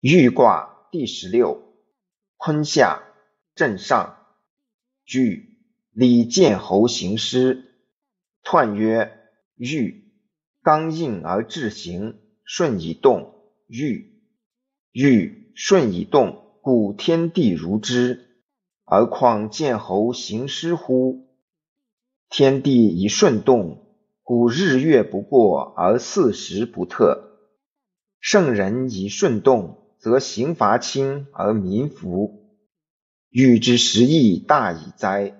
豫卦第十六，坤下震上。据李建侯行师，彖曰：豫，刚硬而志行，顺以动。豫，豫顺以动，故天地如之。而况建侯行师乎？天地以顺动，故日月不过而四时不特。圣人以顺动。则刑罚轻而民服，欲之时亦大矣哉！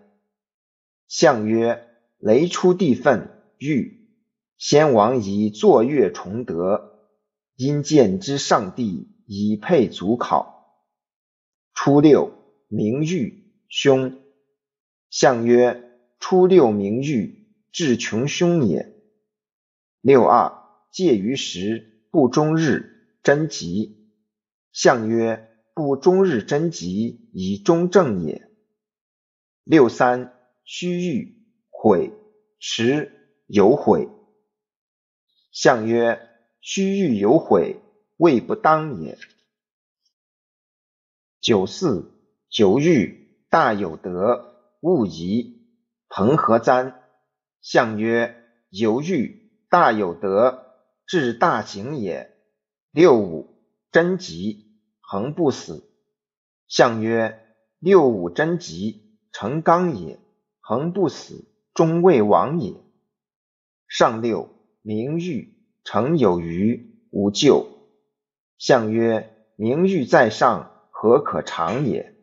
象曰：雷出地愤，欲先王以坐月崇德，因见之上帝以配祖考。初六，明玉，凶。象曰：初六明玉，至穷凶也。六二，介于时，不终日，贞吉。象曰：不终日贞吉，以中正也。六三，须欲，悔，迟，有悔。象曰：须欲有悔，未不当也。九四，九欲，大有德，勿疑。朋何簪。象曰：犹豫，大有德，至大行也。六五。贞吉，恒不死。象曰：六五贞吉，成刚也。恒不死，终未亡也。上六，明玉，成有余，无咎。象曰：明玉在上，何可长也？